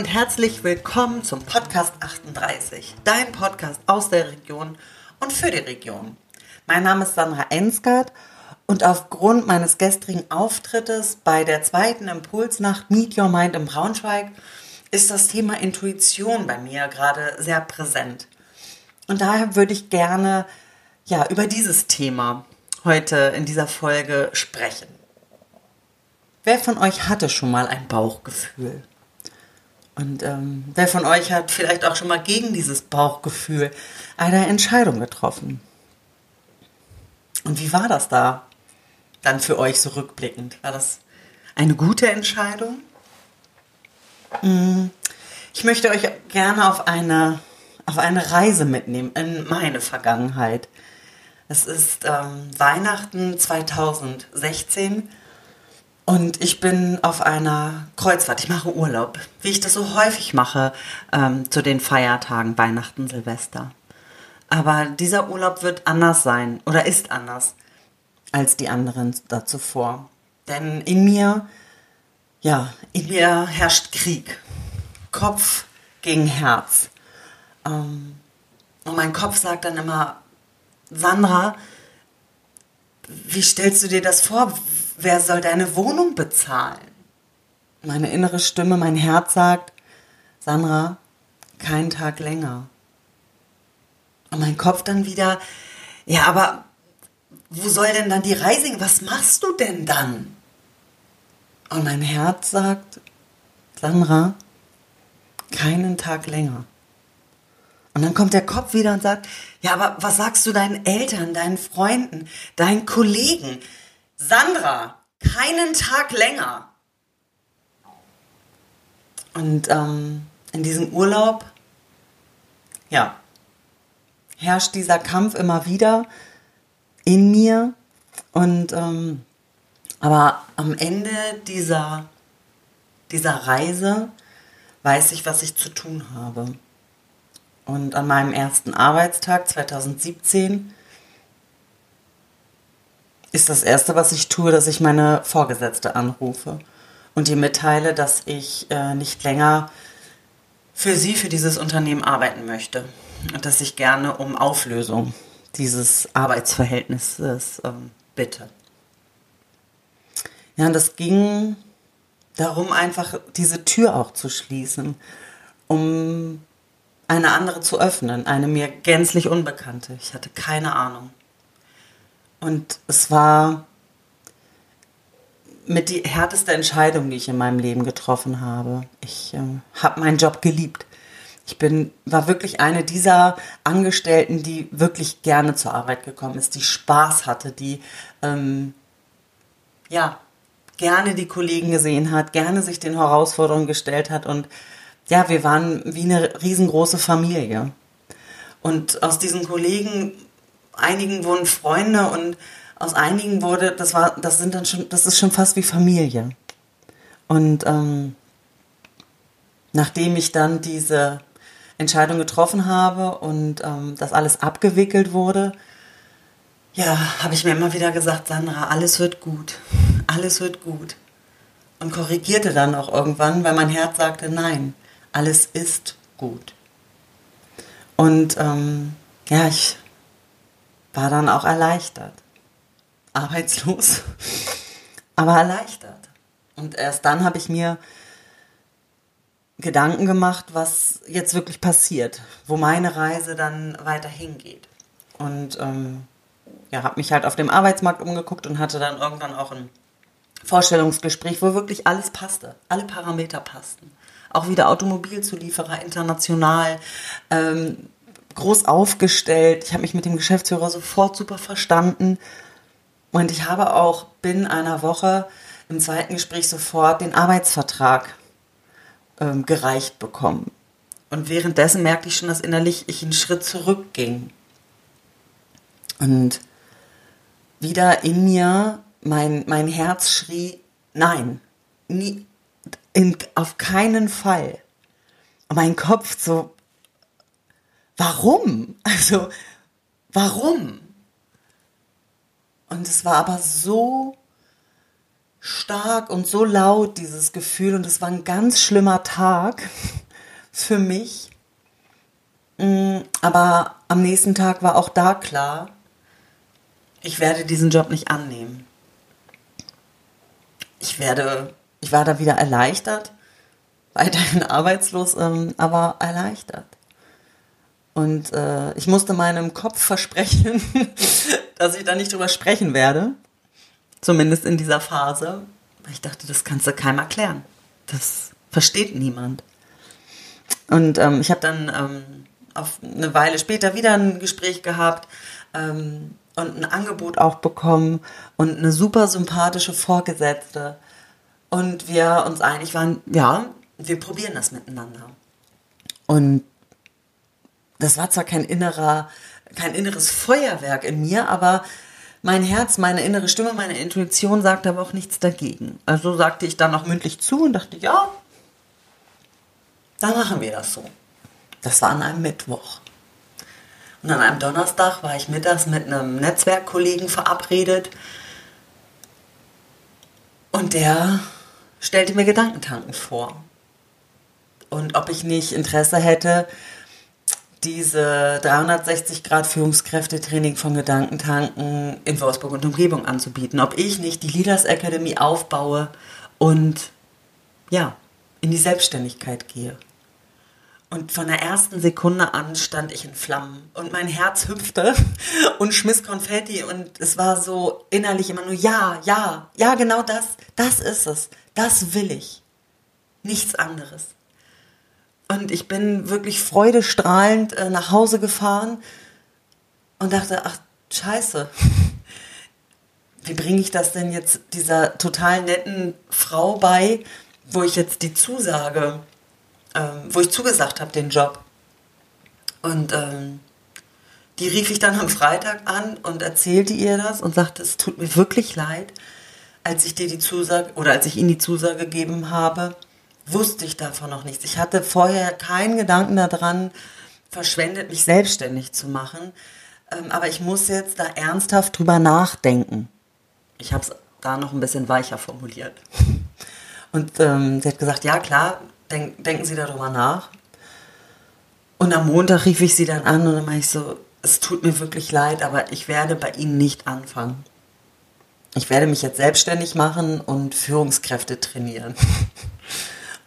und herzlich willkommen zum Podcast 38, dein Podcast aus der Region und für die Region. Mein Name ist Sandra Ensgard und aufgrund meines gestrigen Auftrittes bei der zweiten Impulsnacht Meet Your Mind in Braunschweig ist das Thema Intuition bei mir gerade sehr präsent. Und daher würde ich gerne ja, über dieses Thema heute in dieser Folge sprechen. Wer von euch hatte schon mal ein Bauchgefühl? Und ähm, wer von euch hat vielleicht auch schon mal gegen dieses Bauchgefühl eine Entscheidung getroffen? Und wie war das da dann für euch so rückblickend? War das eine gute Entscheidung? Hm, ich möchte euch gerne auf eine, auf eine Reise mitnehmen in meine Vergangenheit. Es ist ähm, Weihnachten 2016 und ich bin auf einer Kreuzfahrt. Ich mache Urlaub, wie ich das so häufig mache ähm, zu den Feiertagen Weihnachten, Silvester. Aber dieser Urlaub wird anders sein oder ist anders als die anderen zuvor. Denn in mir, ja, in mir herrscht Krieg. Kopf gegen Herz. Ähm, und mein Kopf sagt dann immer, Sandra, wie stellst du dir das vor? Wer soll deine Wohnung bezahlen? Meine innere Stimme, mein Herz sagt, Sandra, keinen Tag länger. Und mein Kopf dann wieder, ja, aber wo soll denn dann die Reise? Was machst du denn dann? Und mein Herz sagt, Sandra, keinen Tag länger. Und dann kommt der Kopf wieder und sagt, ja, aber was sagst du deinen Eltern, deinen Freunden, deinen Kollegen? Sandra, keinen Tag länger. Und ähm, in diesem Urlaub, ja, herrscht dieser Kampf immer wieder in mir. Und ähm, aber am Ende dieser, dieser Reise weiß ich, was ich zu tun habe. Und an meinem ersten Arbeitstag 2017 ist das Erste, was ich tue, dass ich meine Vorgesetzte anrufe und ihr mitteile, dass ich äh, nicht länger für sie, für dieses Unternehmen arbeiten möchte und dass ich gerne um Auflösung dieses Arbeitsverhältnisses ähm, bitte. Ja, und das ging darum, einfach diese Tür auch zu schließen, um eine andere zu öffnen, eine mir gänzlich unbekannte. Ich hatte keine Ahnung. Und es war mit die härteste Entscheidung, die ich in meinem Leben getroffen habe. Ich äh, habe meinen Job geliebt. Ich bin, war wirklich eine dieser Angestellten, die wirklich gerne zur Arbeit gekommen ist, die Spaß hatte, die ähm, ja gerne die Kollegen gesehen hat, gerne sich den Herausforderungen gestellt hat und ja, wir waren wie eine riesengroße Familie. Und aus diesen Kollegen, einigen wurden Freunde und aus einigen wurde, das war, das sind dann schon, das ist schon fast wie Familie. Und ähm, nachdem ich dann diese Entscheidung getroffen habe und ähm, das alles abgewickelt wurde, ja, habe ich mir immer wieder gesagt, Sandra, alles wird gut, alles wird gut. Und korrigierte dann auch irgendwann, weil mein Herz sagte, nein, alles ist gut. Und ähm, ja, ich war dann auch erleichtert. Arbeitslos, aber erleichtert. Und erst dann habe ich mir Gedanken gemacht, was jetzt wirklich passiert, wo meine Reise dann weiter hingeht. Und ähm, ja, habe mich halt auf dem Arbeitsmarkt umgeguckt und hatte dann irgendwann auch ein Vorstellungsgespräch, wo wirklich alles passte, alle Parameter passten auch wieder Automobilzulieferer international, ähm, groß aufgestellt. Ich habe mich mit dem Geschäftsführer sofort super verstanden. Und ich habe auch binnen einer Woche im zweiten Gespräch sofort den Arbeitsvertrag ähm, gereicht bekommen. Und währenddessen merkte ich schon, dass innerlich ich einen Schritt zurückging. Und wieder in mir mein, mein Herz schrie, nein, nie, in, auf keinen Fall. Und mein Kopf so, warum? Also, warum? Und es war aber so stark und so laut, dieses Gefühl. Und es war ein ganz schlimmer Tag für mich. Mm, aber am nächsten Tag war auch da klar, ich werde diesen Job nicht annehmen. Ich werde, ich war da wieder erleichtert, weiterhin arbeitslos, ähm, aber erleichtert. Und äh, ich musste meinem Kopf versprechen, dass ich da nicht drüber sprechen werde. Zumindest in dieser Phase. Weil ich dachte, das kannst du keinem erklären. Das versteht niemand. Und ähm, ich habe dann ähm, auf eine Weile später wieder ein Gespräch gehabt ähm, und ein Angebot auch bekommen und eine super sympathische Vorgesetzte. Und wir uns einig waren, ja, wir probieren das miteinander. Und das war zwar kein innerer, kein inneres Feuerwerk in mir, aber mein Herz, meine innere Stimme, meine Intuition sagte aber auch nichts dagegen. Also sagte ich dann noch mündlich zu und dachte, ja, dann machen wir das so. Das war an einem Mittwoch. Und an einem Donnerstag war ich mittags mit einem Netzwerkkollegen verabredet. Und der stellte mir Gedankentanken vor. Und ob ich nicht Interesse hätte, diese 360 Grad Führungskräftetraining von Gedankentanken in Wolfsburg und Umgebung anzubieten. Ob ich nicht die Leaders Academy aufbaue und ja, in die Selbstständigkeit gehe. Und von der ersten Sekunde an stand ich in Flammen und mein Herz hüpfte und schmiss Konfetti und es war so innerlich immer nur ja, ja, ja, genau das, das ist es, das will ich. Nichts anderes. Und ich bin wirklich freudestrahlend äh, nach Hause gefahren und dachte, ach, scheiße. Wie bringe ich das denn jetzt dieser total netten Frau bei, wo ich jetzt die Zusage, ähm, wo ich zugesagt habe, den Job. Und ähm, die rief ich dann am Freitag an und erzählte ihr das und sagte, es tut mir wirklich leid, als ich dir die Zusage oder als ich ihnen die Zusage gegeben habe, wusste ich davon noch nichts. Ich hatte vorher keinen Gedanken daran verschwendet, mich selbstständig zu machen. Ähm, aber ich muss jetzt da ernsthaft drüber nachdenken. Ich habe es da noch ein bisschen weicher formuliert. Und ähm, sie hat gesagt, ja klar, denk, denken Sie darüber nach. Und am Montag rief ich sie dann an und dann meinte ich so, es tut mir wirklich leid, aber ich werde bei Ihnen nicht anfangen. Ich werde mich jetzt selbstständig machen und Führungskräfte trainieren.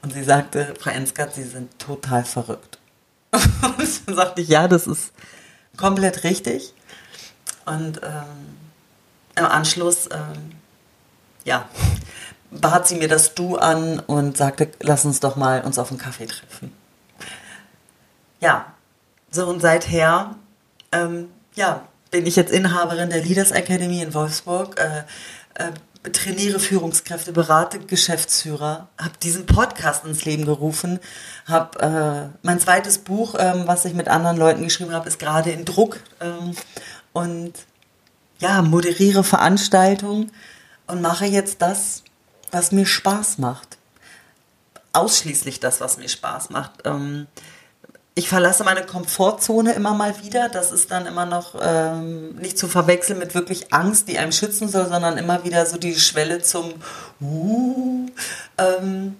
Und sie sagte, Frau Enskat, Sie sind total verrückt. Und dann sagte ich, ja, das ist komplett richtig. Und ähm, im Anschluss, ähm, ja, bat sie mir das Du an und sagte, lass uns doch mal uns auf einen Kaffee treffen. Ja, so und seither, ähm, ja, bin ich jetzt Inhaberin der Leaders Academy in Wolfsburg. Äh, äh, trainiere Führungskräfte, berate Geschäftsführer, habe diesen Podcast ins Leben gerufen, habe äh, mein zweites Buch, ähm, was ich mit anderen Leuten geschrieben habe, ist gerade in Druck ähm, und ja, moderiere Veranstaltungen und mache jetzt das, was mir Spaß macht. Ausschließlich das, was mir Spaß macht. Ähm, ich verlasse meine Komfortzone immer mal wieder. Das ist dann immer noch ähm, nicht zu verwechseln mit wirklich Angst, die einem schützen soll, sondern immer wieder so die Schwelle zum uh, ähm,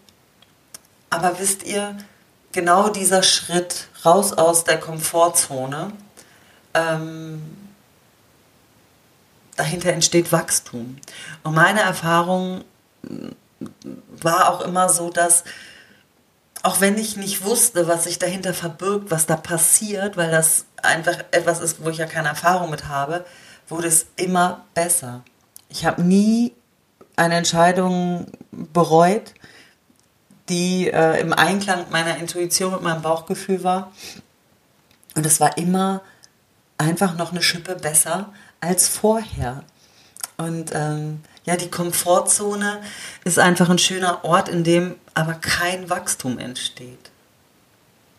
Aber wisst ihr, genau dieser Schritt raus aus der Komfortzone, ähm, dahinter entsteht Wachstum. Und meine Erfahrung war auch immer so, dass auch wenn ich nicht wusste, was sich dahinter verbirgt, was da passiert, weil das einfach etwas ist, wo ich ja keine Erfahrung mit habe, wurde es immer besser. Ich habe nie eine Entscheidung bereut, die äh, im Einklang mit meiner Intuition, mit meinem Bauchgefühl war. Und es war immer einfach noch eine Schippe besser als vorher. Und ähm, ja, die Komfortzone ist einfach ein schöner Ort, in dem aber kein Wachstum entsteht.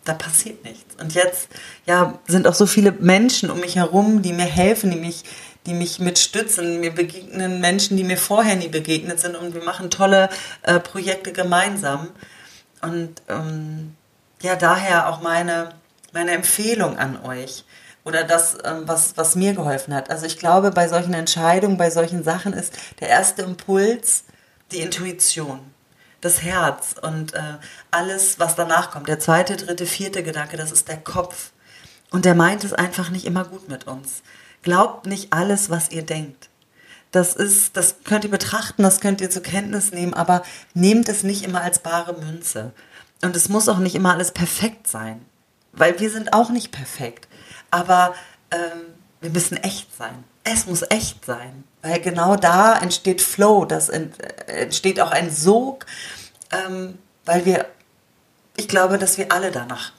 Da passiert nichts. Und jetzt, ja, sind auch so viele Menschen um mich herum, die mir helfen, die mich, die mich mitstützen. Mir begegnen Menschen, die mir vorher nie begegnet sind und wir machen tolle äh, Projekte gemeinsam. Und ähm, ja, daher auch meine, meine Empfehlung an euch oder das, ähm, was, was mir geholfen hat. Also ich glaube, bei solchen Entscheidungen, bei solchen Sachen ist der erste Impuls, die Intuition, das Herz und äh, alles, was danach kommt. Der zweite, dritte, vierte Gedanke, das ist der Kopf. Und der meint es einfach nicht immer gut mit uns. Glaubt nicht alles, was ihr denkt. Das ist, das könnt ihr betrachten, das könnt ihr zur Kenntnis nehmen, aber nehmt es nicht immer als bare Münze. Und es muss auch nicht immer alles perfekt sein, weil wir sind auch nicht perfekt. Aber ähm, wir müssen echt sein. Es muss echt sein, weil genau da entsteht Flow, das entsteht auch ein Sog, ähm, weil wir, ich glaube, dass wir alle danach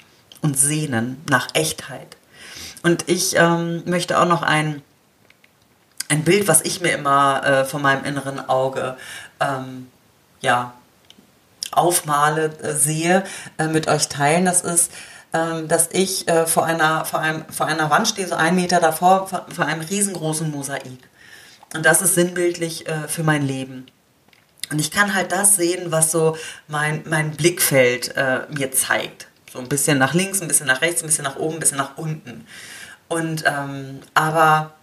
uns sehnen, nach Echtheit. Und ich ähm, möchte auch noch ein ein Bild, was ich mir immer äh, von meinem inneren Auge ähm, ja, aufmale, äh, sehe, äh, mit euch teilen. Das ist, dass ich äh, vor, einer, vor, einem, vor einer Wand stehe, so einen Meter davor, vor, vor einem riesengroßen Mosaik. Und das ist sinnbildlich äh, für mein Leben. Und ich kann halt das sehen, was so mein, mein Blickfeld äh, mir zeigt. So ein bisschen nach links, ein bisschen nach rechts, ein bisschen nach oben, ein bisschen nach unten. Und ähm, aber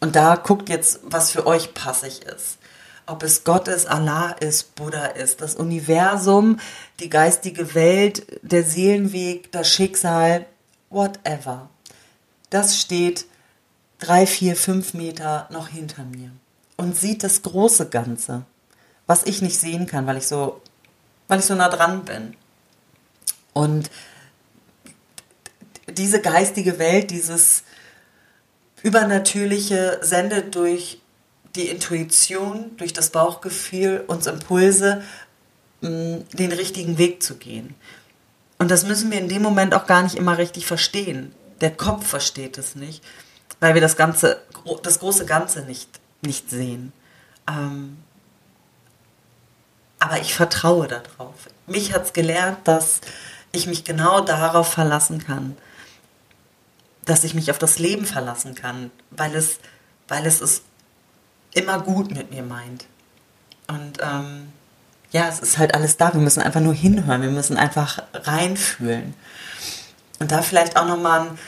und da guckt jetzt, was für euch passig ist. Ob es Gott ist, Allah ist, Buddha ist, das Universum, die geistige Welt, der Seelenweg, das Schicksal, whatever. Das steht drei, vier, fünf Meter noch hinter mir und sieht das große Ganze, was ich nicht sehen kann, weil ich so, weil ich so nah dran bin. Und diese geistige Welt, dieses Übernatürliche sendet durch die Intuition, durch das Bauchgefühl uns Impulse, mm, den richtigen Weg zu gehen. Und das müssen wir in dem Moment auch gar nicht immer richtig verstehen. Der Kopf versteht es nicht, weil wir das ganze, das große Ganze nicht, nicht sehen. Ähm, aber ich vertraue darauf. Mich hat es gelernt, dass ich mich genau darauf verlassen kann dass ich mich auf das Leben verlassen kann, weil es, weil es es immer gut mit mir meint. Und ähm, ja, es ist halt alles da. Wir müssen einfach nur hinhören. Wir müssen einfach reinfühlen. Und da vielleicht auch nochmal einen,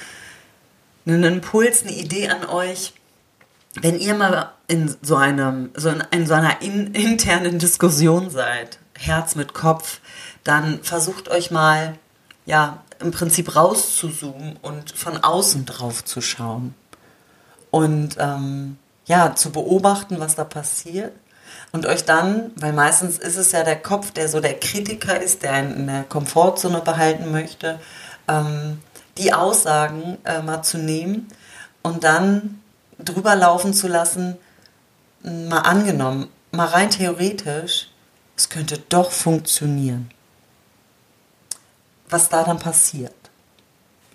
einen Impuls, eine Idee an euch. Wenn ihr mal in so, einem, so in, in so einer in, internen Diskussion seid, Herz mit Kopf, dann versucht euch mal, ja, im Prinzip rauszuzoomen und von außen drauf zu schauen. Und ähm, ja, zu beobachten, was da passiert. Und euch dann, weil meistens ist es ja der Kopf, der so der Kritiker ist, der einen in der Komfortzone behalten möchte, ähm, die Aussagen äh, mal zu nehmen und dann drüber laufen zu lassen, mal angenommen, mal rein theoretisch, es könnte doch funktionieren was da dann passiert.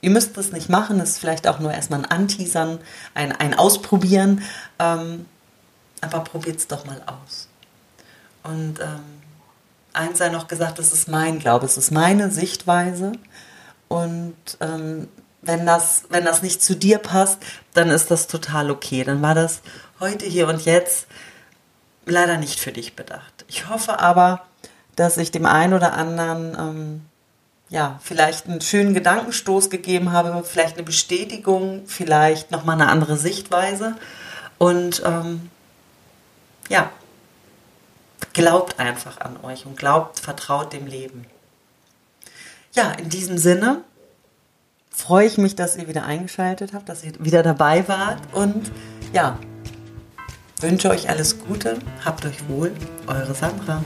Ihr müsst das nicht machen, das ist vielleicht auch nur erstmal ein Anteasern, ein, ein Ausprobieren, ähm, aber probiert es doch mal aus. Und ähm, eins sei noch gesagt, das ist mein Glaube, es ist meine Sichtweise und ähm, wenn das, wenn das nicht zu dir passt, dann ist das total okay. Dann war das heute, hier und jetzt leider nicht für dich bedacht. Ich hoffe aber, dass ich dem einen oder anderen ähm, ja, vielleicht einen schönen Gedankenstoß gegeben habe, vielleicht eine Bestätigung, vielleicht nochmal eine andere Sichtweise. Und ähm, ja, glaubt einfach an euch und glaubt, vertraut dem Leben. Ja, in diesem Sinne freue ich mich, dass ihr wieder eingeschaltet habt, dass ihr wieder dabei wart und ja, wünsche euch alles Gute, habt euch wohl, eure Sandra.